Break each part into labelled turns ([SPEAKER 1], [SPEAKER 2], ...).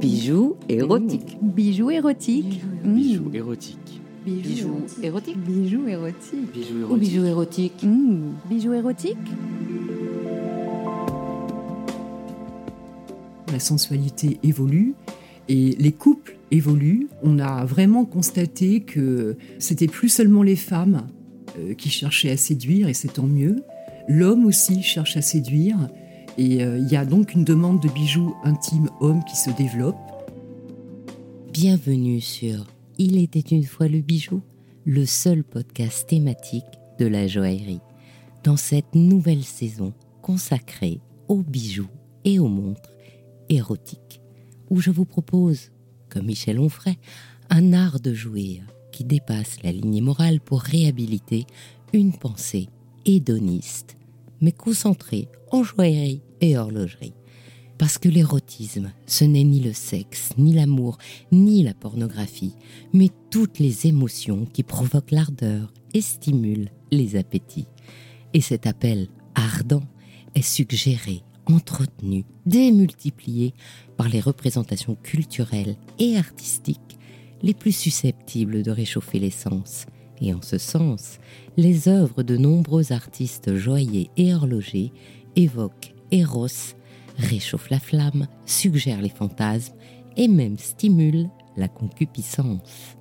[SPEAKER 1] Bijoux érotiques.
[SPEAKER 2] Bijoux érotiques.
[SPEAKER 3] Bijoux érotiques.
[SPEAKER 1] Bijoux érotiques.
[SPEAKER 2] Bijoux érotiques.
[SPEAKER 3] Bijoux
[SPEAKER 1] Ou
[SPEAKER 3] érotiques.
[SPEAKER 1] bijoux érotiques.
[SPEAKER 2] Mmh. Bijoux érotiques.
[SPEAKER 4] la sensualité évolue et les couples évoluent. On a vraiment constaté que c'était plus seulement les femmes euh, qui cherchaient à séduire, et c'est tant mieux. L'homme aussi cherche à séduire, et euh, il y a donc une demande de bijoux intimes hommes qui se développe.
[SPEAKER 5] Bienvenue sur Il était une fois le bijou, le seul podcast thématique de la joaillerie. Dans cette nouvelle saison consacrée aux bijoux et aux montres érotiques, où je vous propose, comme Michel Onfray, un art de jouir qui dépasse la lignée morale pour réhabiliter une pensée hédoniste, mais concentrée en joaillerie et horlogerie. Parce que l'érotisme, ce n'est ni le sexe, ni l'amour, ni la pornographie, mais toutes les émotions qui provoquent l'ardeur et stimulent les appétits. Et cet appel ardent est suggéré, entretenu, démultiplié par les représentations culturelles et artistiques les plus susceptibles de réchauffer les sens. Et en ce sens, les œuvres de nombreux artistes joailliers et horlogers évoquent Eros, réchauffent la flamme, suggèrent les fantasmes et même stimulent la concupiscence.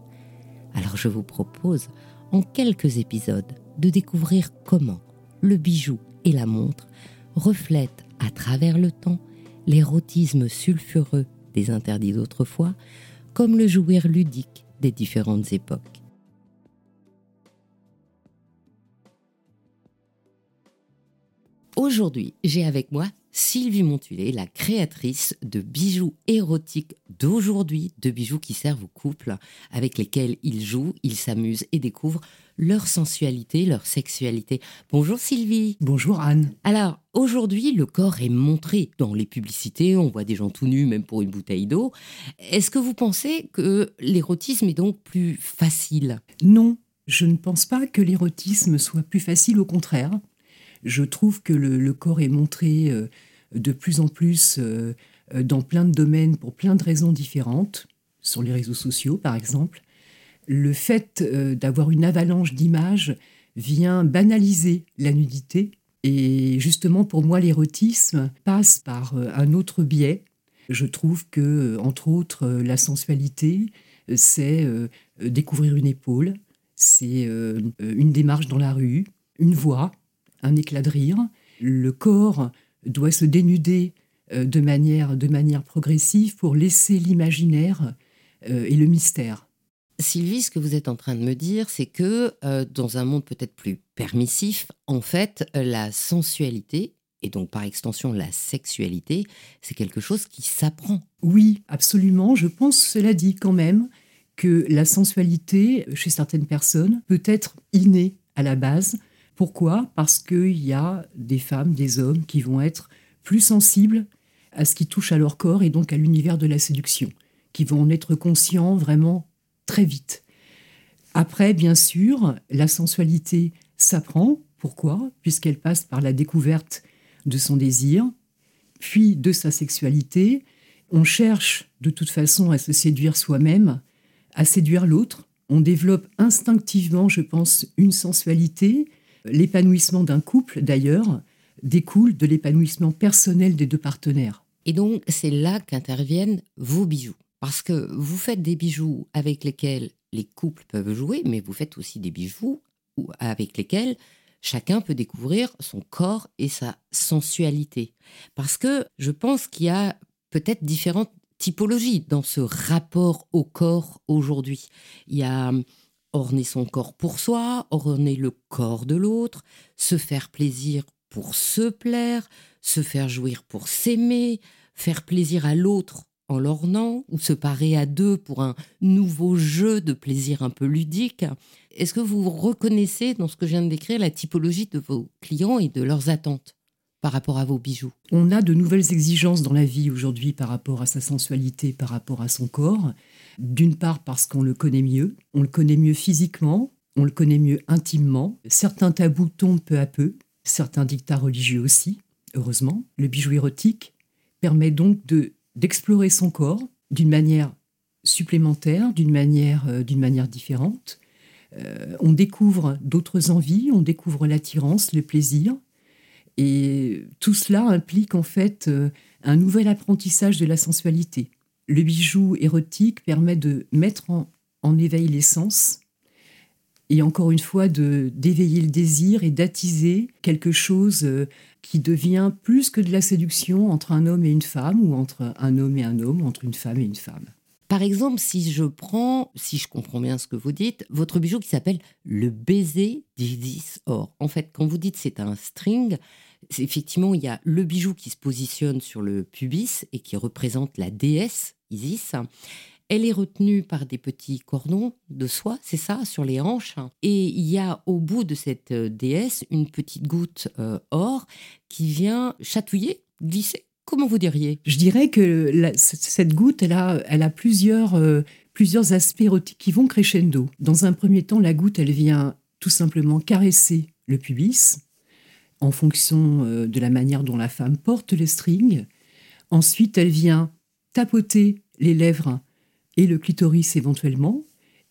[SPEAKER 5] Alors je vous propose, en quelques épisodes, de découvrir comment le bijou et la montre reflètent à travers le temps l'érotisme sulfureux des interdits d'autrefois, comme le jouir ludique des différentes époques. Aujourd'hui, j'ai avec moi Sylvie Montulé, la créatrice de bijoux érotiques d'aujourd'hui, de bijoux qui servent aux couples avec lesquels ils jouent, ils s'amusent et découvrent leur sensualité, leur sexualité. Bonjour Sylvie.
[SPEAKER 4] Bonjour Anne.
[SPEAKER 5] Alors, aujourd'hui, le corps est montré dans les publicités, on voit des gens tout nus, même pour une bouteille d'eau. Est-ce que vous pensez que l'érotisme est donc plus facile?
[SPEAKER 4] Non, je ne pense pas que l'érotisme soit plus facile, au contraire. Je trouve que le, corps est montré euh, de plus en plus euh, euh, dans plein de domaines pour plein de raisons différentes, sur les réseaux sociaux par exemple. Le fait d'avoir une avalanche d'images vient banaliser la nudité et justement pour moi l'érotisme passe par un autre biais. Je trouve que, entre autres, la sensualité, c'est découvrir une épaule, c'est une démarche dans la rue, une voix, un éclat de rire. Le corps doit se dénuder euh, de manière, de manière progressive pour laisser l'imaginaire euh, et le mystère.
[SPEAKER 5] Sylvie, ce que vous êtes en train de me dire, c'est que euh, dans un monde peut-être plus permissif, en fait, la sensualité, et donc par extension la sexualité, c'est quelque chose qui s'apprend.
[SPEAKER 4] Oui, absolument. Je pense, cela dit quand même, que la sensualité, chez certaines personnes, peut être innée à la base. Pourquoi? Parce qu'il y a des femmes, des hommes qui vont être plus sensibles à ce qui touche à leur corps et donc à l'univers de la séduction, qui vont en être conscients vraiment très vite. Après, bien sûr, la sensualité s'apprend. Pourquoi? Puisqu'elle passe par la découverte de son désir, puis de sa sexualité. On cherche de toute façon à se séduire soi-même, à séduire l'autre. On développe instinctivement, je pense, une sensualité. L'épanouissement d'un couple, d'ailleurs, découle de l'épanouissement personnel des deux partenaires.
[SPEAKER 5] Et donc, c'est là qu'interviennent vos bijoux. Parce que vous faites des bijoux avec lesquels les couples peuvent jouer, mais vous faites aussi des bijoux avec lesquels chacun peut découvrir son corps et sa sensualité. Parce que je pense qu'il y a peut-être différentes typologies dans ce rapport au corps aujourd'hui. Il y a orner son corps pour soi, orner le corps de l'autre, se faire plaisir pour se plaire, se faire jouir pour s'aimer, faire plaisir à l'autre en l'ornant, ou se parer à deux pour un nouveau jeu de plaisir un peu ludique. Est-ce que vous reconnaissez dans ce que je viens de décrire la typologie de vos clients et de leurs attentes? Par rapport à vos bijoux
[SPEAKER 4] On a de nouvelles exigences dans la vie aujourd'hui par rapport à sa sensualité, par rapport à son corps. D'une part parce qu'on le connaît mieux, on le connaît mieux physiquement, on le connaît mieux intimement. Certains tabous tombent peu à peu, certains dictats religieux aussi, heureusement. Le bijou érotique permet donc de d'explorer son corps d'une manière supplémentaire, d'une manière, euh, différente. Euh, on découvre d'autres envies, on découvre l'attirance, le plaisir. Et tout cela implique en fait euh, un nouvel apprentissage de la sensualité. Le bijou érotique permet de mettre en, en éveil les sens et encore une fois de d'éveiller le désir et d'attiser quelque chose euh, qui devient plus que de la séduction entre un homme et une femme ou entre un homme et un homme, entre une femme et une femme.
[SPEAKER 5] Par exemple, si je prends, si je comprends bien ce que vous dites, votre bijou qui s'appelle le baiser d'Isis Or. En fait, quand vous dites c'est un string, effectivement, il y a le bijou qui se positionne sur le pubis et qui représente la déesse Isis. Elle est retenue par des petits cordons de soie, c'est ça, sur les hanches. Et il y a au bout de cette euh, déesse une petite goutte euh, or qui vient chatouiller, glisser. Comment vous diriez?
[SPEAKER 4] Je dirais que cette goutte, elle a, elle a plusieurs, euh, plusieurs aspects érotiques qui vont crescendo. Dans un premier temps, la goutte, elle vient tout simplement caresser le pubis en fonction euh, de la manière dont la femme porte les strings. Ensuite, elle vient tapoter les lèvres et le clitoris éventuellement.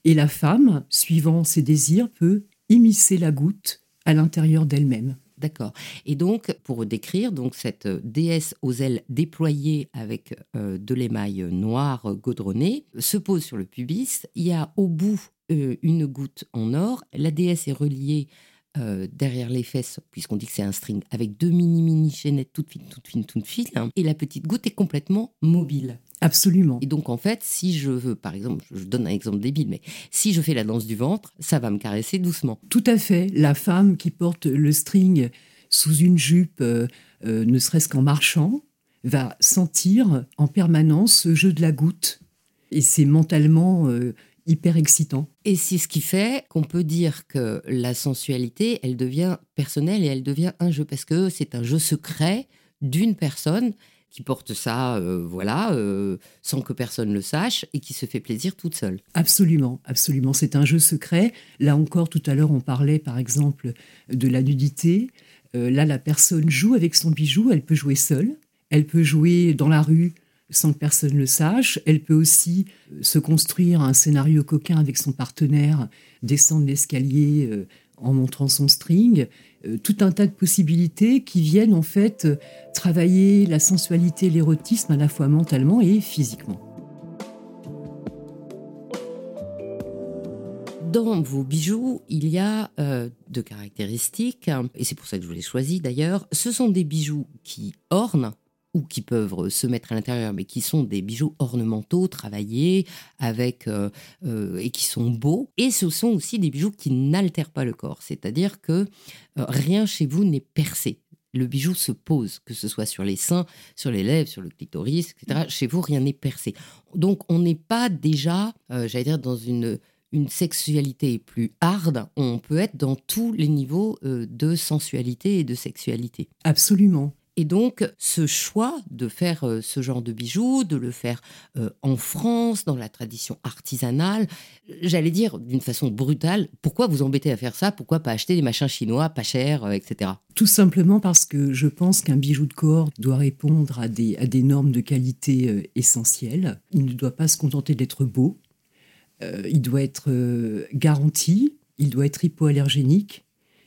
[SPEAKER 4] Et la femme, suivant ses désirs, peut immiscer la goutte à l'intérieur d'elle-même.
[SPEAKER 5] D'accord. Et donc, pour décrire, donc cette euh, déesse aux ailes déployées avec euh, de l'émail noir euh, gaudronné se pose sur le pubis. Il y a au bout une goutte en or. La déesse est reliée derrière les fesses, puisqu'on dit que c'est un string, avec deux mini mini chaînettes toutes fines, toutes fines, toutes fines. Et la petite goutte est complètement mobile.
[SPEAKER 4] Absolument.
[SPEAKER 5] Et donc, en fait, si je veux, par exemple, je donne un exemple débile, mais si je fais la danse du ventre, ça va me caresser doucement.
[SPEAKER 4] Tout à fait. La femme qui porte le string sous une jupe, euh, euh, ne serait-ce qu'en marchant, va sentir en permanence ce jeu de la goutte. Et c'est mentalement euh, hyper excitant.
[SPEAKER 5] Et c'est ce qui fait qu'on peut dire que la sensualité, elle devient personnelle et elle devient un jeu, parce que c'est un jeu secret d'une personne qui porte ça, euh, voilà, euh, sans que personne le sache, et qui se fait plaisir toute seule.
[SPEAKER 4] Absolument, absolument. C'est un jeu secret. Là encore, tout à l'heure, on parlait par exemple de la nudité. Euh, là, la personne joue avec son bijou. Elle peut jouer seule. Elle peut jouer dans la rue sans que personne le sache. Elle peut aussi se construire un scénario coquin avec son partenaire, descendre l'escalier en montrant son string. Euh, tout un tas de possibilités qui viennent en fait euh, travailler la sensualité l'érotisme à la fois mentalement et physiquement.
[SPEAKER 5] Dans vos bijoux, il y a euh, deux caractéristiques, et c'est pour ça que je vous les choisis d'ailleurs. Ce sont des bijoux qui ornent ou qui peuvent se mettre à l'intérieur, mais qui sont des bijoux ornementaux, travaillés, avec euh, euh, et qui sont beaux. Et ce sont aussi des bijoux qui n'altèrent pas le corps, c'est-à-dire que euh, rien chez vous n'est percé. Le bijou se pose, que ce soit sur les seins, sur les lèvres, sur le clitoris, etc. Chez vous, rien n'est percé. Donc, on n'est pas déjà, euh, j'allais dire, dans une sexualité plus hard, on peut être dans tous les niveaux euh, de sensualité et de sexualité.
[SPEAKER 4] Absolument.
[SPEAKER 5] Et donc, ce choix de faire euh, ce genre de bijoux, de le faire euh, en France, dans la tradition artisanale, j'allais dire d'une façon brutale, pourquoi vous embêter à faire ça? Pourquoi pas acheter des machins chinois pas chers, euh, etc.
[SPEAKER 4] Tout simplement parce que je pense qu'un bijou de corps doit répondre à des, à des normes de qualité essentielles. Il ne doit pas se contenter d'être beau. Il doit être garanti. Il doit être hypoallergénique.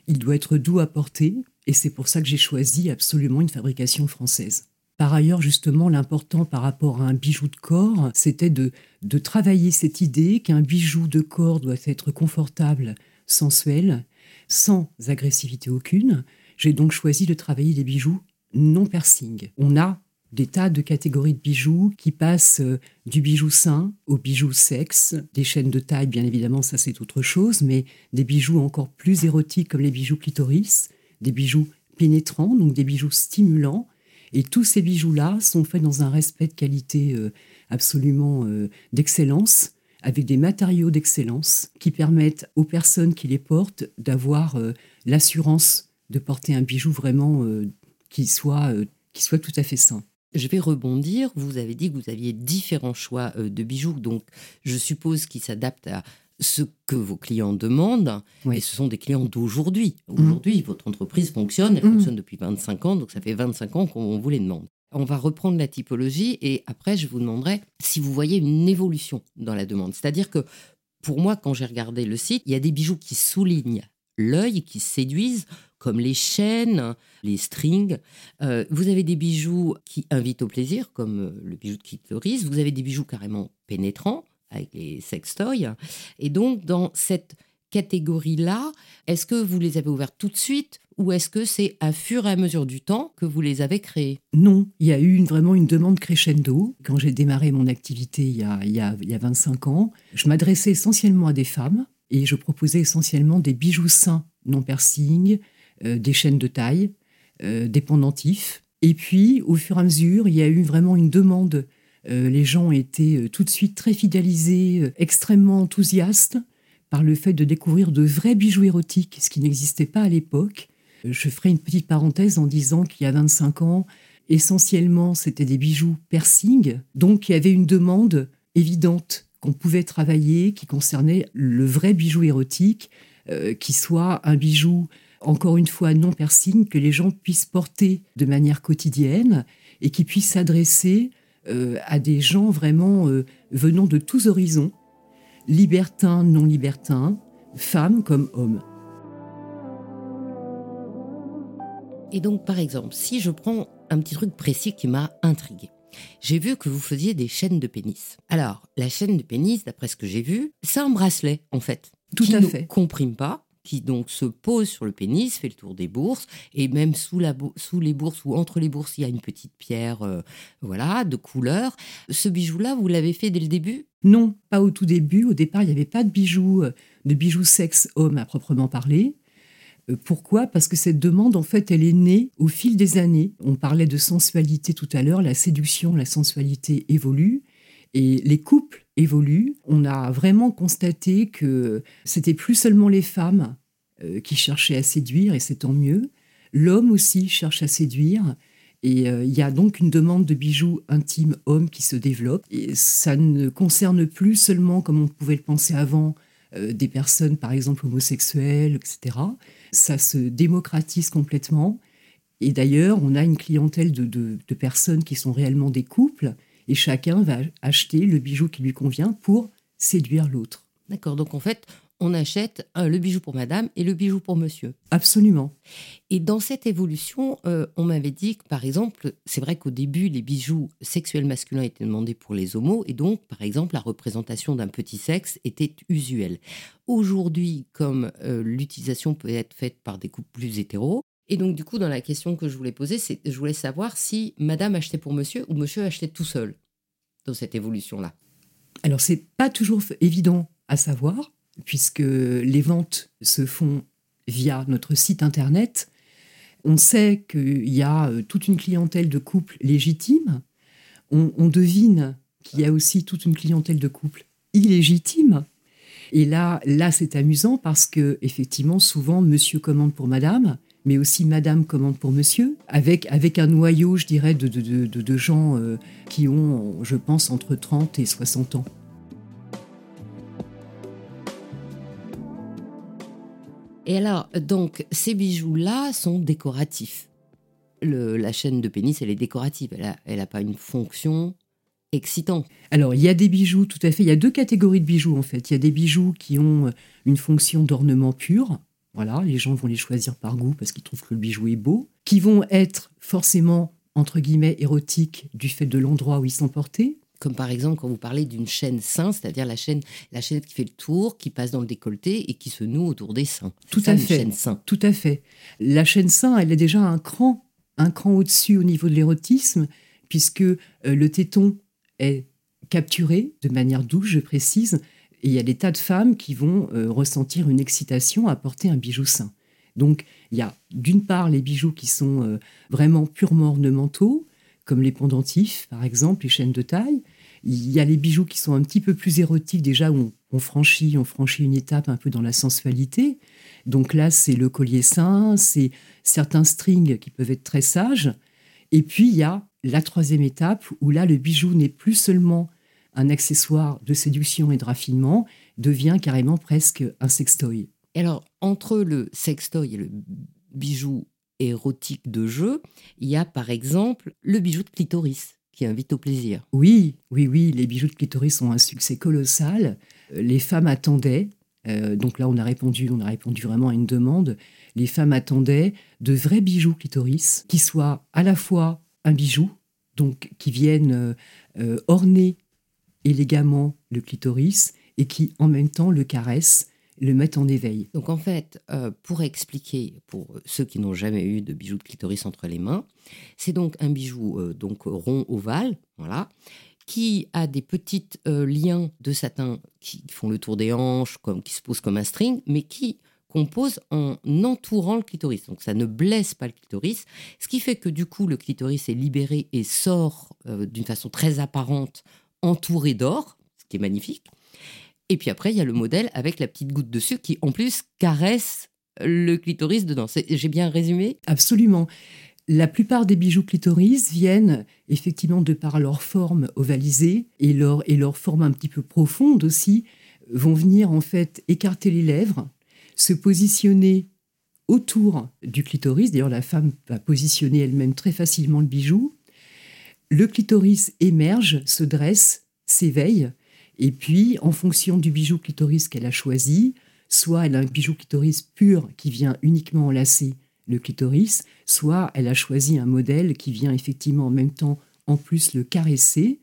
[SPEAKER 4] Il doit être doux à porter. Et c'est pour ça que j'ai choisi absolument une fabrication française. Par ailleurs, justement, l'important par rapport à un bijou de corps, c'était de, de travailler cette idée qu'un bijou de corps doit être confortable, sensuel, sans agressivité aucune. J'ai donc choisi de travailler des bijoux non piercing. On a des tas de catégories de bijoux qui passent euh, du bijou sain au bijou sexe, des chaînes de taille, bien évidemment, ça c'est autre chose, mais des bijoux encore plus érotiques comme les bijoux clitoris, des bijoux pénétrants, donc des bijoux stimulants. Et tous ces bijoux-là sont faits dans un respect de qualité euh, absolument euh, d'excellence, avec des matériaux d'excellence qui permettent aux personnes qui les portent d'avoir euh, l'assurance de porter un bijou vraiment qui, soit, qui soit tout à fait sain.
[SPEAKER 5] Je vais rebondir. Vous avez dit que vous aviez différents choix de bijoux, donc je suppose qu'ils s'adaptent à ce que vos clients demandent.
[SPEAKER 4] Oui.
[SPEAKER 5] Et ce sont des clients d'aujourd'hui. Aujourd'hui, votre entreprise fonctionne, elle
[SPEAKER 4] Mhm.
[SPEAKER 5] fonctionne depuis 25 ans, donc ça fait 25 ans qu'on vous les demande. On va reprendre la typologie et après, je vous demanderai si vous voyez une évolution dans la demande. C'est-à-dire que pour moi, quand j'ai regardé le site, il y a des bijoux qui soulignent l'œil, qui séduisent, comme les chaînes, les strings. Euh, vous avez des bijoux qui invitent au plaisir, comme euh, le bijou de Kit Loris. Vous avez des bijoux carrément pénétrants, avec les sextoys. Et donc, dans cette catégorie-là, est-ce que vous les avez ouvertes tout de suite ou est-ce que c'est à fur et à mesure du temps que vous les avez créées?
[SPEAKER 4] Non, il y a eu vraiment une demande crescendo. Quand j'ai démarré mon activité il y a, il y a, il y a 25 ans, je m'adressais essentiellement à des femmes et je proposais essentiellement des bijoux sains, non piercing, euh, des chaînes de taille, euh, des pendentifs. Et puis, au fur et à mesure, il y a eu vraiment une demande. Euh, les gens étaient tout de suite très fidélisés, extrêmement enthousiastes par le fait de découvrir de vrais bijoux érotiques, ce qui n'existait pas à l'époque. Je ferai une petite parenthèse en disant qu'il y a 25 ans, essentiellement, c'était des bijoux piercing, donc il y avait une demande évidente qu'on pouvait travailler qui concernait le vrai bijou érotique, qui soit un bijou encore une fois non piercing, que les gens puissent porter de manière quotidienne et qui puissent s'adresser euh, à des gens vraiment euh, venant de tous horizons, libertins, non libertins, femmes comme hommes.
[SPEAKER 5] Et donc, par exemple, si je prends un petit truc précis qui m'a intrigué. J'ai vu que vous faisiez des chaînes de pénis. Alors, la chaîne de pénis, d'après ce que j'ai vu, c'est un bracelet, en fait.
[SPEAKER 4] Tout
[SPEAKER 5] qui
[SPEAKER 4] à
[SPEAKER 5] ne
[SPEAKER 4] fait.
[SPEAKER 5] comprime pas, qui donc se pose sur le pénis, fait le tour des bourses, et même sous, la les bourses ou entre les bourses, il y a une petite pierre, euh, voilà, de couleur. Ce bijou-là, vous l'avez fait dès le début?
[SPEAKER 4] Non, pas au tout début. Au départ, il n'y avait pas de bijoux, euh, de bijoux sexe homme à proprement parler. Euh, Pourquoi? Parce que cette demande, en fait, elle est née au fil des années. On parlait de sensualité tout à l'heure, la séduction, la sensualité évolue et les couples évoluent. On a vraiment constaté que c'était plus seulement les femmes euh, qui cherchaient à séduire, et c'est tant mieux. L'homme aussi cherche à séduire. Et euh, il y a donc une demande de bijoux intimes hommes qui se développe. Et ça ne concerne plus seulement, comme on pouvait le penser avant, euh, des personnes, par exemple, homosexuelles, etc. Ça se démocratise complètement. Et d'ailleurs, on a une clientèle de, de- de personnes qui sont réellement des couples, et chacun va acheter le bijou qui lui convient pour séduire l'autre.
[SPEAKER 5] D'accord, donc en fait, on achète euh, le bijou pour madame et le bijou pour monsieur.
[SPEAKER 4] Absolument.
[SPEAKER 5] Et dans cette évolution, euh, on m'avait dit que, par exemple, c'est vrai qu'au début, les bijoux sexuels masculins étaient demandés pour les homos, et donc, par exemple, la représentation d'un petit sexe était usuelle. Aujourd'hui, comme euh, l'utilisation peut être faite par des couples plus hétéros, et donc, du coup, dans la question que je voulais poser, c'est, je voulais savoir si madame achetait pour monsieur ou monsieur achetait tout seul dans cette évolution-là.
[SPEAKER 4] Alors, c'est pas toujours évident à savoir, puisque les ventes se font via notre site internet. On sait qu'il y a euh, toute une clientèle de couples légitimes. On, on devine qu'il y a aussi toute une clientèle de couples illégitimes. Et là, là, c'est amusant parce que effectivement, souvent, Monsieur commande pour Madame, mais aussi Madame commande pour Monsieur, avec avec un noyau, je dirais, de de, de, gens euh, qui ont, je pense, entre 30 et 60 ans.
[SPEAKER 5] Et alors, donc, ces bijoux-là sont décoratifs. Le- la chaîne de pénis, elle est décorative. Elle n'a elle a pas une fonction excitante.
[SPEAKER 4] Alors, il y a des bijoux, tout à fait. Il y a deux catégories de bijoux, en fait. Il y a des bijoux qui ont une fonction d'ornement pur. Voilà, les gens vont les choisir par goût parce qu'ils trouvent que le bijou est beau. Qui vont être forcément, entre guillemets, érotiques du fait de l'endroit où ils sont portés.
[SPEAKER 5] Comme par exemple, quand vous parlez d'une chaîne sein, c'est-à-dire la chaîne, la chaîne qui fait le tour, qui passe dans le décolleté et qui se noue autour des seins.
[SPEAKER 4] Tout
[SPEAKER 5] ça,
[SPEAKER 4] à fait.
[SPEAKER 5] chaîne sein.
[SPEAKER 4] Tout à fait. La chaîne sein, elle est déjà un cran, un cran au-dessus au niveau de l'érotisme, puisque euh, le téton est capturé de manière douce, je précise, et il y a des tas de femmes qui vont euh, ressentir une excitation à porter un bijou sein. Donc, il y a d'une part les bijoux qui sont euh, vraiment purement ornementaux, comme les pendentifs, par exemple, les chaînes de taille. Il y a les bijoux qui sont un petit peu plus érotiques, déjà où on, on franchit, on franchit une étape un peu dans la sensualité. Donc là, c'est le collier sain, c'est certains strings qui peuvent être très sages. Et puis, il y a la troisième étape où là, le bijou n'est plus seulement un accessoire de séduction et de raffinement, devient carrément presque un sextoy.
[SPEAKER 5] Et alors, entre le sextoy et le bijou érotiques de jeu, il y a par exemple le bijou de clitoris qui invite au plaisir.
[SPEAKER 4] Oui, oui, oui, les bijoux de clitoris ont un succès colossal. Euh, Les femmes attendaient, euh, donc là on a répondu, on a répondu vraiment à une demande. Les femmes attendaient de vrais bijoux clitoris qui soient à la fois un bijou, donc qui viennent euh, orner élégamment le clitoris et qui en même temps le caressent, le mettent en éveil.
[SPEAKER 5] Donc en fait, euh, pour expliquer, pour ceux qui n'ont jamais eu de bijou de clitoris entre les mains, c'est donc un bijou euh, donc rond ovale, voilà, qui a des petits liens de satin qui font le tour des hanches, comme qui se posent comme un string, mais qui compose en entourant le clitoris. Donc ça ne blesse pas le clitoris, ce qui fait que du coup le clitoris est libéré et sort euh, d'une façon très apparente, entouré d'or, ce qui est magnifique. Et puis après, il y a le modèle avec la petite goutte dessus qui en plus caresse le clitoris dedans. J'ai bien résumé?
[SPEAKER 4] Absolument. La plupart des bijoux clitoris viennent effectivement de par leur forme ovalisée et leur, et leur forme un petit peu profonde aussi, vont venir en fait écarter les lèvres, se positionner autour du clitoris. D'ailleurs, la femme va positionner elle-même très facilement le bijou. Le clitoris émerge, se dresse, s'éveille, et puis en fonction du bijou clitoris qu'elle a choisi, soit elle a un bijou clitoris pur qui vient uniquement enlacer le clitoris, soit elle a choisi un modèle qui vient effectivement en même temps en plus le caresser,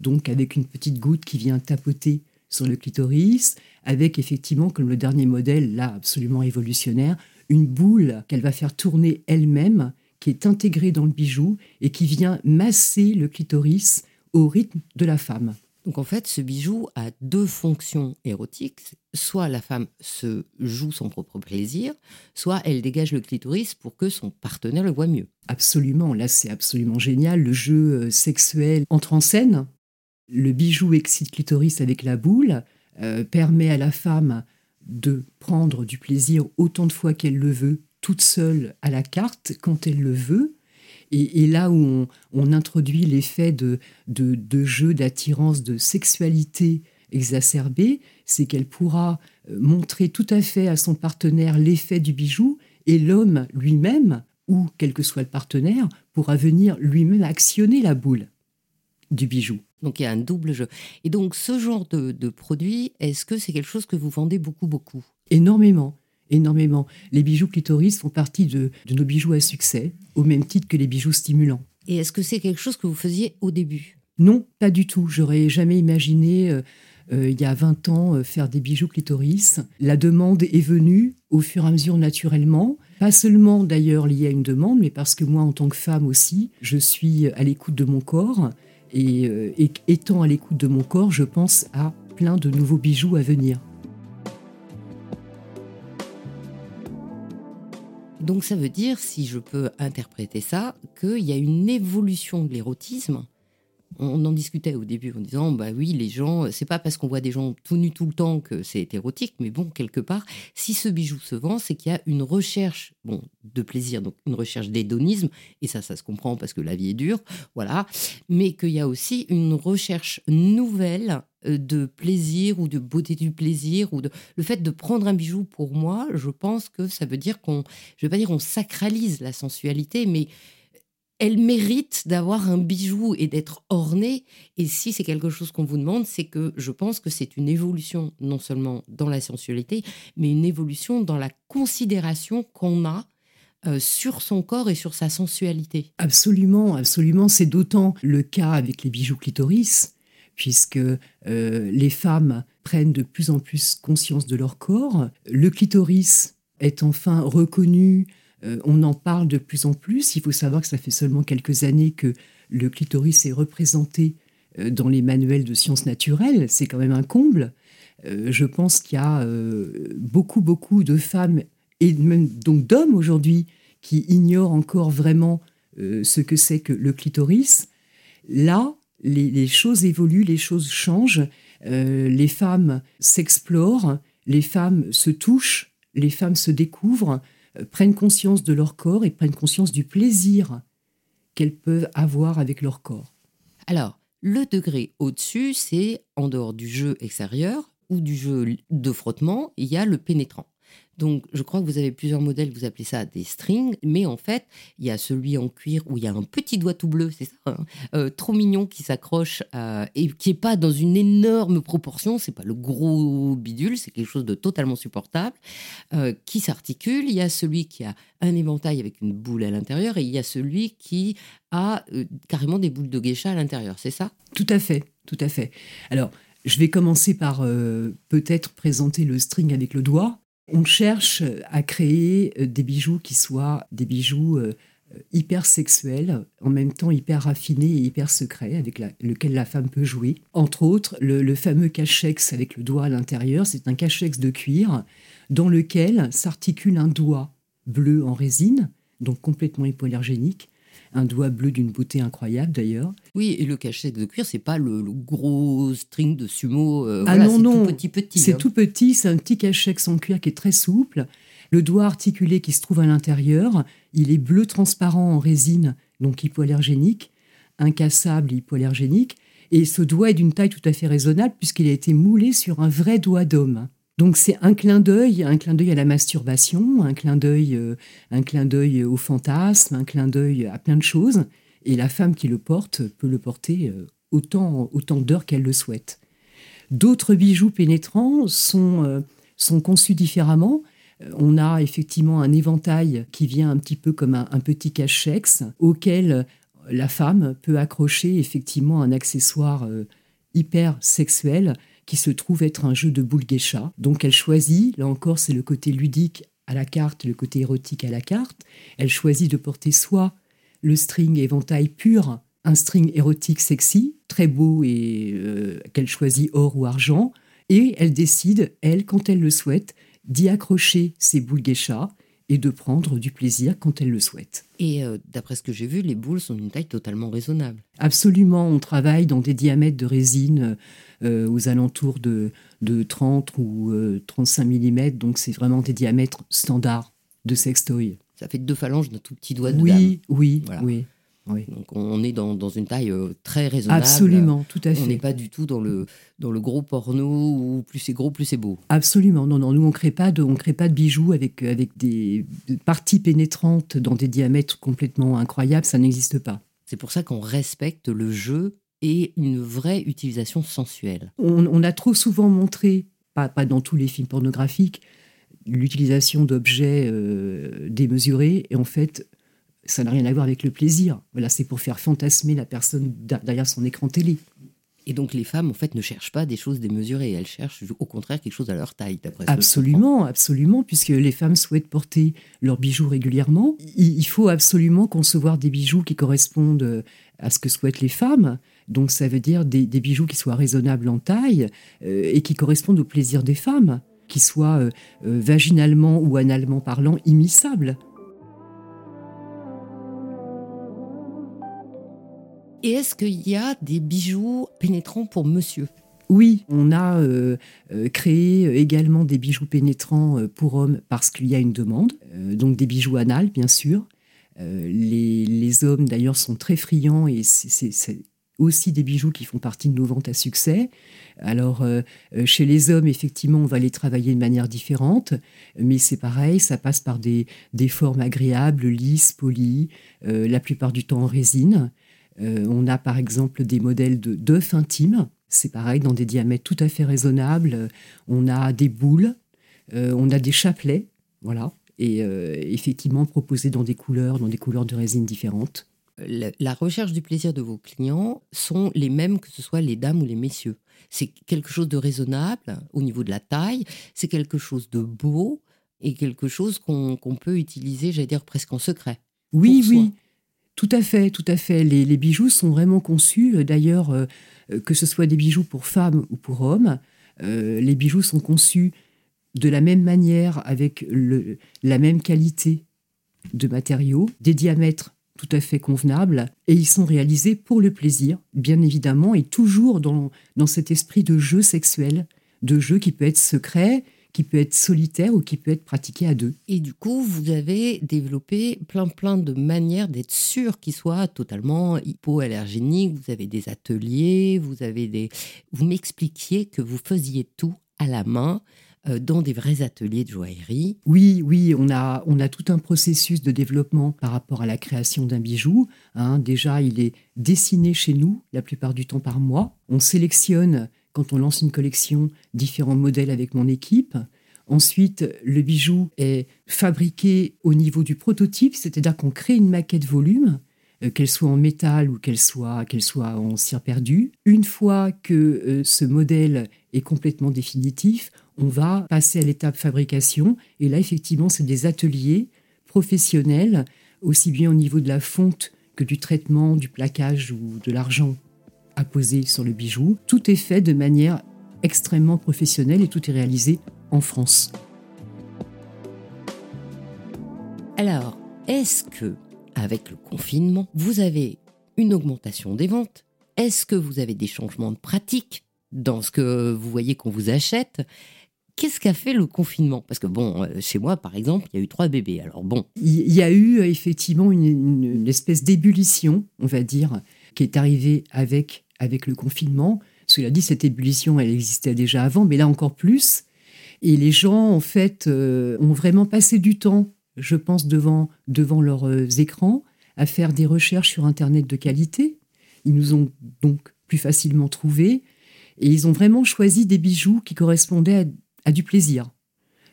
[SPEAKER 4] donc avec une petite goutte qui vient tapoter sur le clitoris, avec effectivement, comme le dernier modèle, là absolument révolutionnaire, une boule qu'elle va faire tourner elle-même, qui est intégrée dans le bijou et qui vient masser le clitoris au rythme de la femme.
[SPEAKER 5] Donc en fait, ce bijou a deux fonctions érotiques. Soit la femme se joue son propre plaisir, soit elle dégage le clitoris pour que son partenaire le voit mieux.
[SPEAKER 4] Absolument, là c'est absolument génial. Le jeu euh, sexuel entre en scène. Le bijou excite clitoris avec la boule, euh, permet à la femme de prendre du plaisir autant de fois qu'elle le veut, toute seule à la carte, quand elle le veut. Et, et là où on, on introduit l'effet de, de, de jeu, d'attirance, de sexualité exacerbée, c'est qu'elle pourra euh, montrer tout à fait à son partenaire l'effet du bijou et l'homme lui-même, ou quel que soit le partenaire, pourra venir lui-même actionner la boule du bijou.
[SPEAKER 5] Donc il y a un double jeu. Et donc ce genre de, de produit, est-ce que c'est quelque chose que vous vendez beaucoup, beaucoup?
[SPEAKER 4] Énormément, énormément. Les bijoux clitoris font partie de, de nos bijoux à succès, au même titre que les bijoux stimulants.
[SPEAKER 5] Et est-ce que c'est quelque chose que vous faisiez au début?
[SPEAKER 4] Non, pas du tout. J'aurais jamais imaginé, euh, euh, il y a 20 ans, euh, faire des bijoux clitoris. La demande est venue au fur et à mesure naturellement. Pas seulement d'ailleurs liée à une demande, mais parce que moi, en tant que femme aussi, je suis à l'écoute de mon corps. Et, et étant à l'écoute de mon corps, je pense à plein de nouveaux bijoux à venir.
[SPEAKER 5] Donc ça veut dire, si je peux interpréter ça, qu'il y a une évolution de l'érotisme. On en discutait au début en disant, bah oui, les gens, c'est pas parce qu'on voit des gens tout nus tout le temps que c'est érotique, mais bon, quelque part, si ce bijou se vend, c'est qu'il y a une recherche, bon, de plaisir, donc une recherche d'hédonisme, et ça, ça se comprend parce que la vie est dure, voilà, mais qu'il y a aussi une recherche nouvelle euh, de plaisir ou de beauté du plaisir ou de le fait de prendre un bijou pour moi je pense que ça veut dire qu'on je vais pas dire on sacralise la sensualité mais elle mérite d'avoir un bijou et d'être ornée. Et si c'est quelque chose qu'on vous demande, c'est que je pense que c'est une évolution, non seulement dans la sensualité, mais une évolution dans la considération qu'on a euh, sur son corps et sur sa sensualité.
[SPEAKER 4] Absolument, absolument. C'est d'autant le cas avec les bijoux clitoris, puisque euh, les femmes prennent de plus en plus conscience de leur corps. Le clitoris est enfin reconnu, euh, on en parle de plus en plus. Il faut savoir que ça fait seulement quelques années que le clitoris est représenté euh, dans les manuels de sciences naturelles. C'est quand même un comble. Euh, je pense qu'il y a beaucoup, beaucoup de femmes et même donc d'hommes aujourd'hui qui ignorent encore vraiment ce que c'est que le clitoris. Là, les, choses évoluent, les choses changent. Les femmes s'explorent, les femmes se touchent, les femmes se découvrent, prennent conscience de leur corps et prennent conscience du plaisir qu'elles peuvent avoir avec leur corps.
[SPEAKER 5] Alors, le degré au-dessus, c'est en dehors du jeu extérieur ou du jeu de frottement, il y a le pénétrant. Donc, je crois que vous avez plusieurs modèles, vous appelez ça des strings, mais en fait, il y a celui en cuir où il y a un petit doigt tout bleu, c'est ça, hein, euh, trop mignon qui s'accroche euh, et qui est pas dans une énorme proportion, c'est pas le gros bidule, c'est quelque chose de totalement supportable, euh, qui s'articule. Il y a celui qui a un éventail avec une boule à l'intérieur et il y a celui qui a carrément des boules de geisha à l'intérieur, c'est ça?
[SPEAKER 4] Tout à fait, tout à fait. Alors, je vais commencer par peut-être présenter le string avec le doigt. On cherche à créer euh, des bijoux qui soient des bijoux euh, hyper sexuels, en même temps hyper raffinés et hyper secrets, avec lequel la femme peut jouer. Entre autres, le, fameux cachex avec le doigt à l'intérieur, c'est un cachex de cuir dans lequel s'articule un doigt bleu en résine, donc complètement hypoallergénique, un doigt bleu d'une beauté incroyable d'ailleurs.
[SPEAKER 5] Oui, et le cachet de cuir, c'est pas le, gros string de sumo.
[SPEAKER 4] Euh, ah non, non, tout petit petit. C'est hein. tout petit, c'est un petit cachet en cuir qui est très souple. Le doigt articulé qui se trouve à l'intérieur, il est bleu transparent en résine, donc hypoallergénique, incassable hypoallergénique. Et ce doigt est d'une taille tout à fait raisonnable puisqu'il a été moulé sur un vrai doigt d'homme. Donc c'est un clin d'œil, un clin d'œil à la masturbation, un clin d'œil, euh, un clin d'œil au fantasme, un clin d'œil à plein de choses. Et la femme qui le porte peut le porter euh, autant, autant d'heures qu'elle le souhaite. D'autres bijoux pénétrants sont, euh, sont conçus différemment. On a effectivement un éventail qui vient un petit peu comme un, un petit cachex auquel la femme peut accrocher effectivement un accessoire hyper sexuel qui se trouve être un jeu de boule geisha. Donc elle choisit, là encore c'est le côté ludique à la carte, le côté érotique à la carte, elle choisit de porter soit le string éventail pur, un string érotique sexy, très beau et euh, qu'elle choisit or ou argent, et elle décide, elle, quand elle le souhaite, d'y accrocher ses boules geisha et de prendre du plaisir quand elle le souhaite.
[SPEAKER 5] Et euh, d'après ce que j'ai vu, les boules sont d'une taille totalement raisonnable.
[SPEAKER 4] Absolument, on travaille dans des diamètres de résine euh, aux alentours de, de 30 ou 35 euh, mm, donc c'est vraiment des diamètres standards de sextoy.
[SPEAKER 5] Ça fait deux phalanges d'un tout petit doigt de
[SPEAKER 4] oui, Oui, oui.
[SPEAKER 5] Donc on est dans, dans une taille euh, très raisonnable.
[SPEAKER 4] Absolument, tout à fait.
[SPEAKER 5] On n'est pas du tout dans le, dans le gros porno où plus c'est gros, plus c'est beau.
[SPEAKER 4] Absolument, non, non, nous on crée pas de, on crée pas de bijoux avec, avec des parties pénétrantes dans des diamètres complètement incroyables, ça n'existe pas.
[SPEAKER 5] C'est pour ça qu'on respecte le jeu et une vraie utilisation sensuelle.
[SPEAKER 4] On, a trop souvent montré, pas, pas dans tous les films pornographiques, l'utilisation d'objets euh, démesurés, et en fait, ça n'a rien à voir avec le plaisir. Voilà, c'est pour faire fantasmer la personne derrière son écran télé.
[SPEAKER 5] Et donc les femmes, en fait, ne cherchent pas des choses démesurées. Elles cherchent au contraire quelque chose à leur taille, d'après
[SPEAKER 4] Absolument, absolument, puisque les femmes souhaitent porter leurs bijoux régulièrement. Il faut absolument concevoir des bijoux qui correspondent euh, à ce que souhaitent les femmes. Donc ça veut dire des, bijoux qui soient raisonnables en taille euh, et qui correspondent au plaisir des femmes, qui soient euh, vaginalement ou analement parlant immissables.
[SPEAKER 5] Et est-ce qu'il y a des bijoux pénétrants pour monsieur?
[SPEAKER 4] Oui, on a euh, euh, créé également des bijoux pénétrants euh, pour hommes parce qu'il y a une demande, donc des bijoux anal bien sûr. Les, hommes d'ailleurs sont très friands et c'est aussi des bijoux qui font partie de nos ventes à succès. Alors chez les hommes, effectivement, on va les travailler de manière différente, mais c'est pareil, ça passe par des, des formes agréables, lisses, polies, la plupart du temps en résine. Euh, on a par exemple des modèles de d'œufs intimes, c'est pareil, dans des diamètres tout à fait raisonnables. On a des boules, euh, on a des chapelets, voilà, et euh, effectivement proposés dans des couleurs, dans des couleurs de résine différentes.
[SPEAKER 5] La, recherche du plaisir de vos clients sont les mêmes que ce soit les dames ou les messieurs. C'est quelque chose de raisonnable au niveau de la taille, c'est quelque chose de beau et quelque chose qu'on peut utiliser, j'allais dire, presque en secret.
[SPEAKER 4] Oui, oui. Tout à fait, tout à fait. Les, bijoux sont vraiment conçus, euh, d'ailleurs, euh, euh, que ce soit des bijoux pour femmes ou pour hommes, les bijoux sont conçus de la même manière, avec la même qualité de matériaux, des diamètres tout à fait convenables, et ils sont réalisés pour le plaisir, bien évidemment, et toujours dans, dans cet esprit de jeu sexuel, de jeu qui peut être secret, qui peut être solitaire ou qui peut être pratiqué à deux.
[SPEAKER 5] Et du coup, vous avez développé plein plein de manières d'être sûr qu'il soit totalement hypoallergénique. Vous avez des ateliers, vous avez des. Vous m'expliquiez que vous faisiez tout à la main. euh, dans des vrais ateliers de joaillerie.
[SPEAKER 4] Oui, oui, on a, on a tout un processus de développement par rapport à la création d'un bijou. hein. Déjà, il est dessiné chez nous la plupart du temps par mois. On sélectionne, quand on lance une collection, différents modèles avec mon équipe. Ensuite, le bijou est fabriqué au niveau du prototype, c'est-à-dire qu'on crée une maquette volume, euh, qu'elle soit en métal ou qu'elle soit, qu'elle soit en cire perdue. Une fois que euh, ce modèle est complètement définitif, on va passer à l'étape fabrication. Et là, effectivement, c'est des ateliers professionnels, aussi bien au niveau de la fonte que du traitement, du plaquage ou de l'argent à poser sur le bijou. Tout est fait de manière extrêmement professionnelle et tout est réalisé en France.
[SPEAKER 5] Alors, est-ce que, avec le confinement, vous avez une augmentation des ventes? Est-ce que vous avez des changements de pratique dans ce que vous voyez qu'on vous achète? Qu'est-ce qu'a fait le confinement? Parce que bon, euh, chez moi, par exemple, il y a eu trois bébés. Alors bon,
[SPEAKER 4] Il y a eu euh, effectivement une, une- une espèce d'ébullition, on va dire, qui est arrivée avec, avec le confinement. Cela dit, cette ébullition, elle existait déjà avant, mais là encore plus. Et les gens, en fait, euh, ont vraiment passé du temps, je pense, devant, devant leurs euh, écrans, à faire des recherches sur Internet de qualité. Ils nous ont donc plus facilement trouvés. Et ils ont vraiment choisi des bijoux qui correspondaient à, à du plaisir.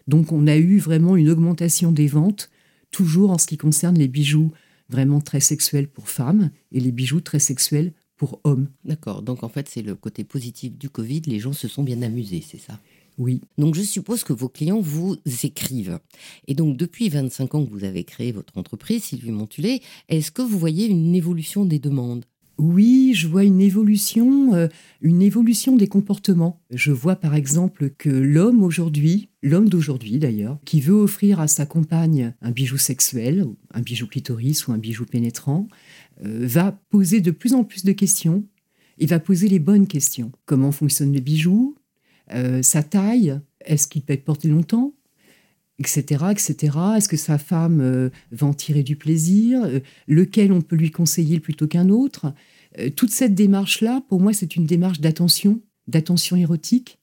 [SPEAKER 4] Donc on a eu vraiment une augmentation des ventes, toujours en ce qui concerne les bijoux vraiment très sexuels pour femmes et les bijoux très sexuels pour hommes.
[SPEAKER 5] d'accord. Donc en fait, c'est le côté positif du Covid. Les gens se sont bien amusés, c'est ça?
[SPEAKER 4] Oui,
[SPEAKER 5] Donc je suppose que vos clients vous écrivent. Et donc depuis 25 ans que vous avez créé votre entreprise, Sylvie Montulé, est-ce que vous voyez une évolution des demandes?
[SPEAKER 4] Oui, je vois une évolution, euh, une évolution des comportements. Je vois par exemple que l'homme aujourd'hui, l'homme d'aujourd'hui d'ailleurs, qui veut offrir à sa compagne un bijou sexuel, un bijou clitoris ou un bijou pénétrant, va poser de plus en plus de questions et va poser les bonnes questions. Comment fonctionne le bijou Euh, Sa taille Est-ce qu'il peut être porté longtemps etc., etc. Est-ce que sa femme euh, va en tirer du plaisir Euh, Lequel on peut lui conseiller plutôt qu'un autre Euh, Toute cette démarche-là, pour moi, c'est une démarche d'attention, d'attention érotique,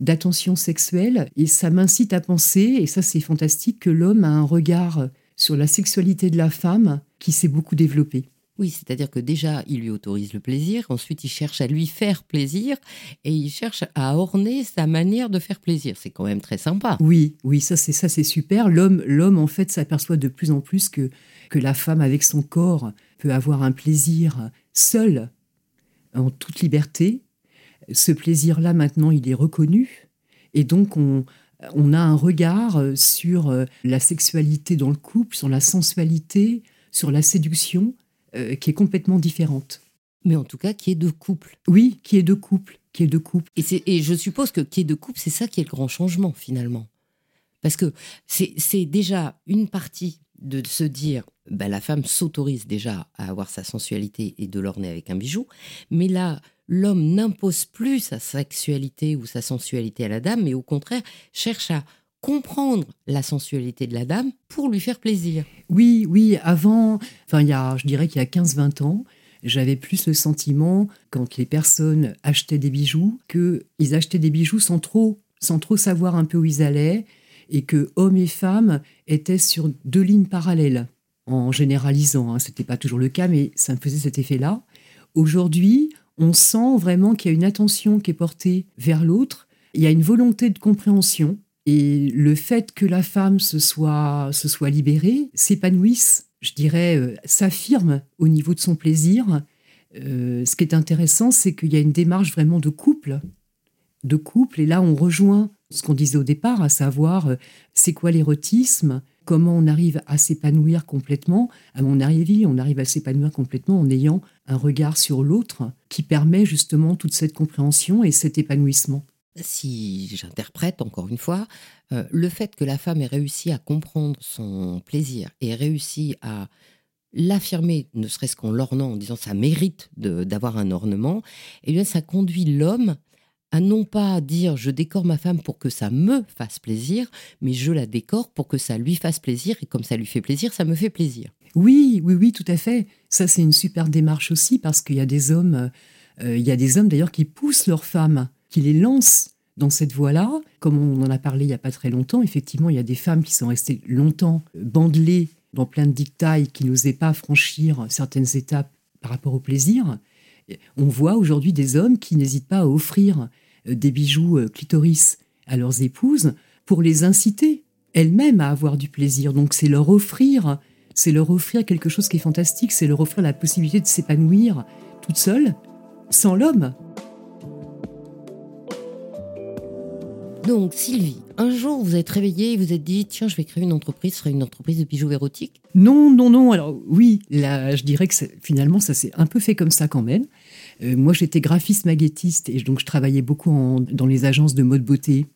[SPEAKER 4] d'attention sexuelle, et ça m'incite à penser, et ça c'est fantastique, que l'homme a un regard sur la sexualité de la femme qui s'est beaucoup développé.
[SPEAKER 5] Oui, c'est-à-dire que déjà, il lui autorise le plaisir, ensuite il cherche à lui faire plaisir, et il cherche à orner sa manière de faire plaisir. C'est quand même très sympa.
[SPEAKER 4] Oui, oui, ça c'est ça c'est super. L'homme, l'homme en fait s'aperçoit de plus en plus que que la femme avec son corps peut avoir un plaisir seul, en toute liberté. Ce plaisir-là maintenant, il est reconnu, et donc on on a un regard sur euh, la sexualité dans le couple, sur la sensualité, sur la séduction, euh, qui est complètement différente.
[SPEAKER 5] Mais en tout cas, qui est de couple.
[SPEAKER 4] Oui, qui est de couple, qui est de couple.
[SPEAKER 5] Et, c'est- et je suppose que qui est de couple, c'est ça qui est le grand changement finalement. Parce que c'est c'est déjà une partie de se dire, bah, la femme s'autorise déjà à avoir sa sensualité et de l'orner avec un bijou, mais là, l'homme n'impose plus sa sexualité ou sa sensualité à la dame, mais au contraire cherche à comprendre la sensualité de la dame pour lui faire plaisir.
[SPEAKER 4] Oui, oui, avant, enfin, il y a, je dirais qu'il y a 15-20 ans, j'avais plus le sentiment, quand les personnes achetaient des bijoux, qu'ils achetaient des bijoux sans trop, sans trop savoir un peu où ils allaient, et que hommes et femmes étaient sur deux lignes parallèles, en généralisant. Hein, C'était pas toujours le cas, mais ça me faisait cet effet-là. Aujourd'hui, on sent vraiment qu'il y a une attention qui est portée vers l'autre, il y a une volonté de compréhension, et le fait que la femme se soit, se soit libérée, s'épanouisse, je dirais, euh, s'affirme au niveau de son plaisir, euh, ce qui est intéressant, c'est qu'il y a une démarche vraiment de couple. De couple, et là on rejoint ce qu'on disait au départ, à savoir euh, c'est quoi l'érotisme, comment on arrive à s'épanouir complètement. À mon avis, on arrive à s'épanouir complètement en ayant un regard sur l'autre qui permet justement toute cette compréhension et cet épanouissement.
[SPEAKER 5] Si j'interprète encore une fois, euh, le fait que la femme ait réussi à comprendre son plaisir et réussi à l'affirmer, ne serait-ce qu'en l'ornant, en disant ça mérite d'avoir un ornement, eh bien ça conduit l'homme à non pas dire je décore ma femme pour que ça me fasse plaisir, mais je la décore pour que ça lui fasse plaisir et comme ça lui fait plaisir, ça me fait plaisir.
[SPEAKER 4] Oui, oui, oui, tout à fait. Ça, c'est une super démarche aussi parce qu'il y a des hommes, euh, il y a des hommes d'ailleurs qui poussent leurs femmes, qui les lancent dans cette voie-là. Comme on en a parlé il n'y a pas très longtemps, effectivement, il y a des femmes qui sont restées longtemps bandelées dans plein de dictailles, qui n'osaient pas franchir certaines étapes par rapport au plaisir. On voit aujourd'hui des hommes qui n'hésitent pas à offrir euh, des bijoux euh, clitoris à leurs épouses pour les inciter elles-mêmes à avoir du plaisir. Donc c'est leur offrir, c'est leur offrir quelque chose qui est fantastique, c'est leur offrir la possibilité de s'épanouir toute seule, sans l'homme.
[SPEAKER 5] Donc, Sylvie, un jour, vous êtes réveillée et vous êtes dit tiens, je vais créer une entreprise, ce sera une entreprise de bijoux érotiques
[SPEAKER 4] Non, non, non. Alors, oui, là, je dirais que finalement, ça s'est un peu fait comme ça quand même. Euh, moi, j'étais graphiste maguettiste et donc je travaillais beaucoup dans les agences de mode beauté.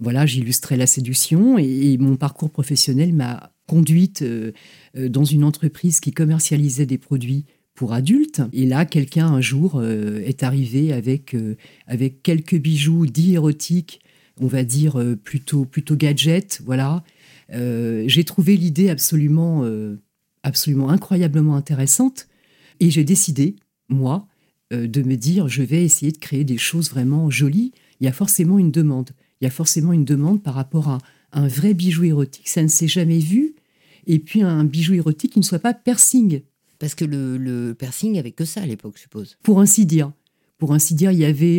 [SPEAKER 4] Voilà, j'illustrais la séduction et, mon parcours professionnel m'a conduite euh, euh, dans une entreprise qui commercialisait des produits pour adultes. Et là, quelqu'un un jour est arrivé avec, avec quelques bijoux dits érotiques on va dire, euh, plutôt, plutôt gadget. Voilà. Euh, j'ai trouvé l'idée absolument, euh, absolument incroyablement intéressante et j'ai décidé, moi, de me dire, je vais essayer de créer des choses vraiment jolies. Il y a forcément une demande. Il y a forcément une demande par rapport à un vrai bijou érotique. Ça ne s'est jamais vu. Et puis un bijou érotique qui ne soit pas piercing.
[SPEAKER 5] Parce que le, le piercing avait que ça à l'époque, je suppose.
[SPEAKER 4] Pour ainsi dire. Pour ainsi dire, il y avait,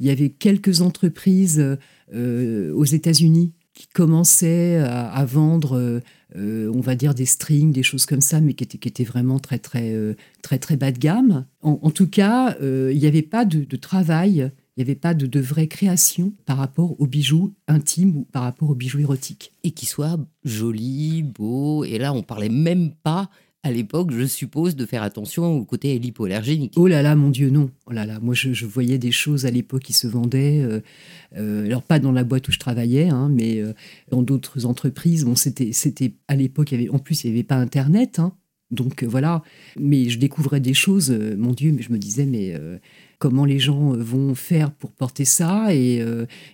[SPEAKER 4] il y avait quelques entreprises aux États-Unis qui commençaient à, vendre, euh, on va dire, des strings, des choses comme ça, mais qui étaient, qui vraiment très, très, euh, très, très bas de gamme. En, tout cas, il n'y avait pas de, travail, il n'y avait pas de, de, vraie création par rapport aux bijoux intimes ou par rapport aux bijoux érotiques.
[SPEAKER 5] Et qui soient jolis, beaux. Et là, on parlait même pas à l'époque, je suppose, de faire attention au côté hypoallergénique.
[SPEAKER 4] Oh là là, mon Dieu, non. Oh là là, moi, je, voyais des choses à l'époque qui se vendaient. Euh, euh, alors, pas dans la boîte où je travaillais, hein, mais euh, dans d'autres entreprises. Bon, c'était, c'était à l'époque, il y avait, en plus, il n'y avait pas Internet. Hein, donc voilà, mais je découvrais des choses, mon Dieu, mais je me disais, mais comment les gens vont faire pour porter ça et,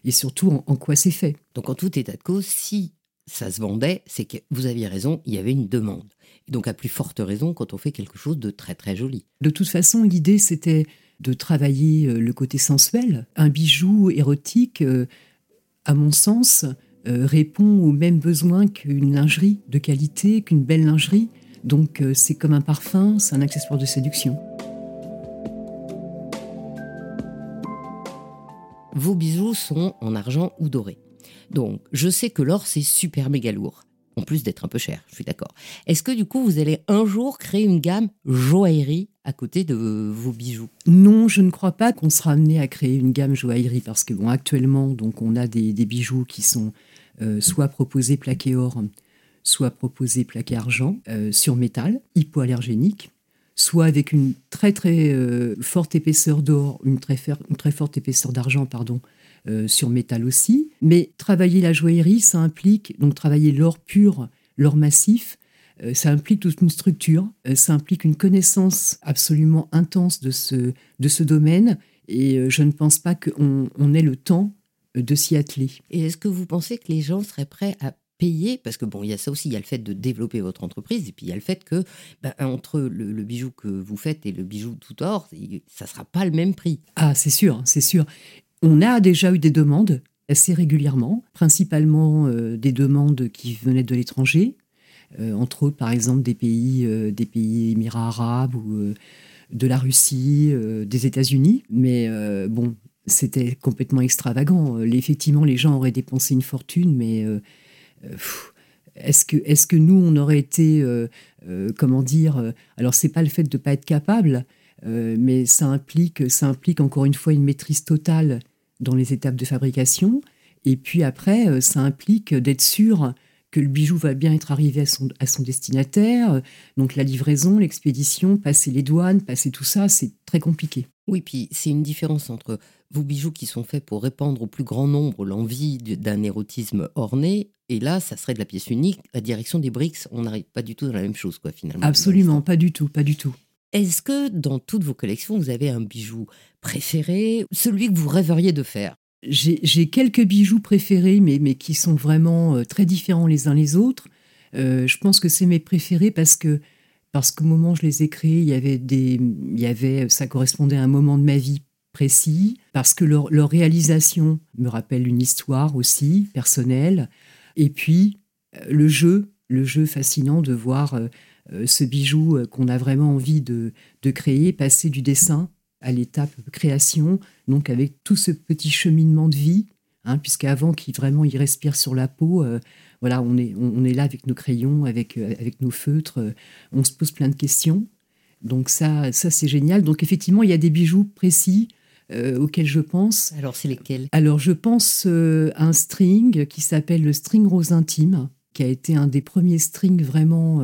[SPEAKER 4] et surtout en, en quoi c'est fait.
[SPEAKER 5] Donc en tout état de cause, si ça se vendait, c'est que vous aviez raison, il y avait une demande. Et donc à plus forte raison quand on fait quelque chose de très très joli.
[SPEAKER 4] De toute façon, l'idée c'était de travailler euh, le côté sensuel. Un bijou érotique, euh, à mon sens, euh, répond aux mêmes besoins qu'une lingerie de qualité, qu'une belle lingerie. Donc c'est comme un parfum, c'est un accessoire de séduction.
[SPEAKER 5] Vos bijoux sont en argent ou doré. Donc je sais que l'or c'est super méga lourd en plus d'être un peu cher, je suis d'accord. Est-ce que du coup, vous allez un jour créer une gamme joaillerie à côté de vos bijoux?
[SPEAKER 4] Non, je ne crois pas qu'on sera amené à créer une gamme joaillerie parce que bon, actuellement, donc on a des, bijoux qui sont euh, soit proposés plaqués or, soit proposés plaqués argent euh, sur métal, hypoallergénique, soit avec une très très euh, forte épaisseur d'or, une une très forte épaisseur d'argent, pardon, euh, sur métal aussi. Mais travailler la joaillerie, ça implique, donc travailler l'or pur, l'or massif, euh, ça implique toute une structure, euh, ça implique une connaissance absolument intense de ce, de ce domaine. Et je ne pense pas qu'on on ait le temps de s'y atteler.
[SPEAKER 5] Et est-ce que vous pensez que les gens seraient prêts à payer? Parce que bon, il y a ça aussi, il y a le fait de développer votre entreprise, et puis il y a le fait que ben, entre le, le, bijou que vous faites et le bijou tout or, ça sera pas le même prix.
[SPEAKER 4] Ah, c'est sûr, c'est sûr. On a déjà eu des demandes assez régulièrement, principalement euh, des demandes qui venaient de l'étranger, euh, entre autres par exemple des pays, euh, des pays Émirats arabes ou de la Russie, des États-Unis. Mais bon, c'était complètement extravagant. Effectivement, les gens auraient dépensé une fortune, mais est-ce que, nous, on aurait été, comment dire, alors c'est pas le fait de ne pas être capable, mais ça implique encore une fois une maîtrise totale dans les étapes de fabrication. Et puis après, euh, ça implique d'être sûr que le bijou va bien être arrivé à son, à son destinataire. Donc la livraison, l'expédition, passer les douanes, passer tout ça, c'est très compliqué.
[SPEAKER 5] Oui, puis c'est une différence entre vos bijoux qui sont faits pour répandre au plus grand nombre l'envie d'un érotisme orné, et là, ça serait de la pièce unique. La direction des briques, on n'arrive pas du tout dans la même chose, quoi, finalement.
[SPEAKER 4] Absolument, pas du tout, pas du tout.
[SPEAKER 5] Est-ce que dans toutes vos collections, vous avez un bijou préféré, celui que vous rêveriez de faire?
[SPEAKER 4] J'ai quelques bijoux préférés, mais, mais qui sont vraiment euh, très différents les uns les autres. Euh, je pense que c'est mes préférés parce que parce qu'au moment où je les ai créés, il y avait des, il y avait, ça correspondait à un moment de ma vie précis, parce que leur, leur réalisation me rappelle une histoire aussi personnelle, et puis euh, le jeu, le jeu fascinant de voir ce bijou qu'on a vraiment envie de, de créer, passer du dessin à l'étape création, donc avec tout ce petit cheminement de vie, hein, puisqu'avant qu'il vraiment il respire sur la peau, euh, voilà, on est, on, est là avec nos crayons, avec, euh, avec nos feutres, euh, on se pose plein de questions. Donc ça, ça c'est génial. Donc effectivement, il y a des bijoux précis auxquels je pense.
[SPEAKER 5] Alors, c'est lesquels?
[SPEAKER 4] Alors, je pense à un string qui s'appelle le string rose intime, qui a été un des premiers strings vraiment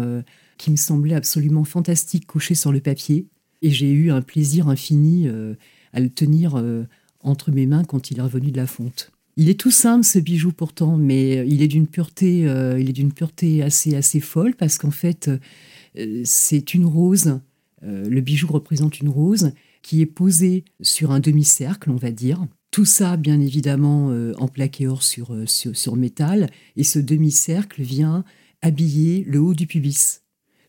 [SPEAKER 4] qui me semblait absolument fantastique couché sur le papier. Et j'ai eu un plaisir infini euh, à le tenir euh, entre mes mains quand il est revenu de la fonte. Il est tout simple ce bijou pourtant, mais il est d'une pureté, euh, il est d'une pureté assez assez folle parce qu'en fait euh, c'est une rose. euh, le bijou représente une rose qui est posée sur un demi-cercle, on va dire. Tout ça, bien évidemment, euh, en plaqué or sur, euh, sur, sur métal. Et ce demi-cercle vient habiller le haut du pubis.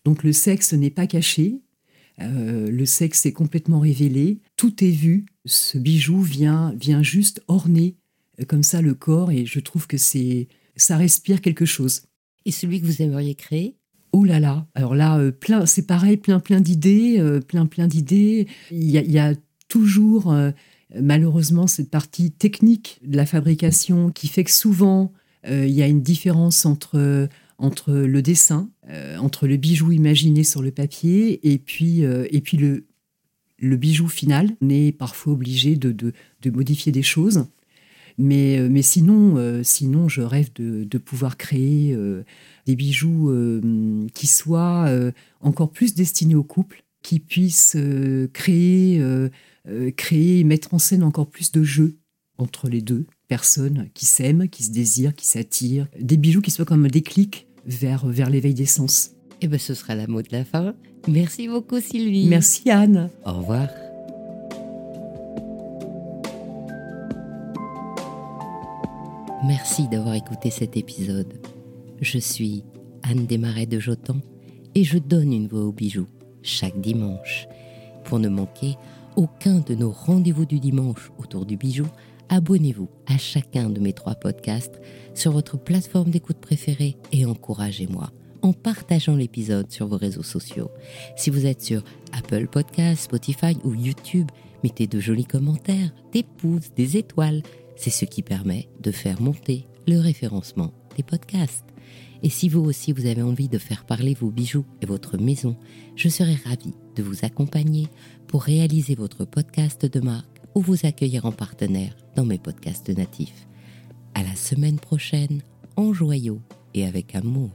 [SPEAKER 4] Donc le sexe n'est pas caché, euh, le sexe est complètement révélé, tout est vu. Ce bijou vient, vient juste orner euh, comme ça le corps et je trouve que c'est ça respire quelque chose.
[SPEAKER 5] Et celui que vous aimeriez créer?
[SPEAKER 4] Oh là là Alors là, euh, plein, c'est pareil, plein plein d'idées, plein plein d'idées. Il y a, il y a toujours malheureusement cette partie technique de la fabrication qui fait que souvent il y a une différence entre entre le dessin, entre le bijou imaginé sur le papier et puis euh, et puis le bijou final. On est parfois obligé de, modifier des choses. Mais, euh, mais sinon, euh, sinon, je rêve de, pouvoir créer euh, des bijoux euh, qui soient euh, encore plus destinés au couple, qui puissent euh, créer, euh, euh, créer et mettre en scène encore plus de jeux entre les deux personnes qui s'aiment, qui se désirent, qui s'attirent. Des bijoux qui soient comme un déclic vers, vers l'éveil des sens.
[SPEAKER 5] Eh bien, ce sera la mot de la fin. Merci beaucoup, Sylvie.
[SPEAKER 4] Merci Anne.
[SPEAKER 5] Au revoir. Merci d'avoir écouté cet épisode. Je suis Anne Desmarais de Jotan et je donne une voix aux bijoux chaque dimanche. Pour ne manquer aucun de nos rendez-vous du dimanche autour du bijou, abonnez-vous à chacun de mes trois podcasts sur votre plateforme d'écoute préférée et encouragez-moi en partageant l'épisode sur vos réseaux sociaux. Si vous êtes sur Apple Podcasts, Spotify ou YouTube, mettez de jolis commentaires, des pouces, des étoiles. C'est ce qui permet de faire monter le référencement des podcasts. Et si vous aussi vous avez envie de faire parler vos bijoux et votre maison, je serai ravie de vous accompagner pour réaliser votre podcast de marque ou vous accueillir en partenaire dans mes podcasts natifs. À la semaine prochaine, en joyau et avec amour.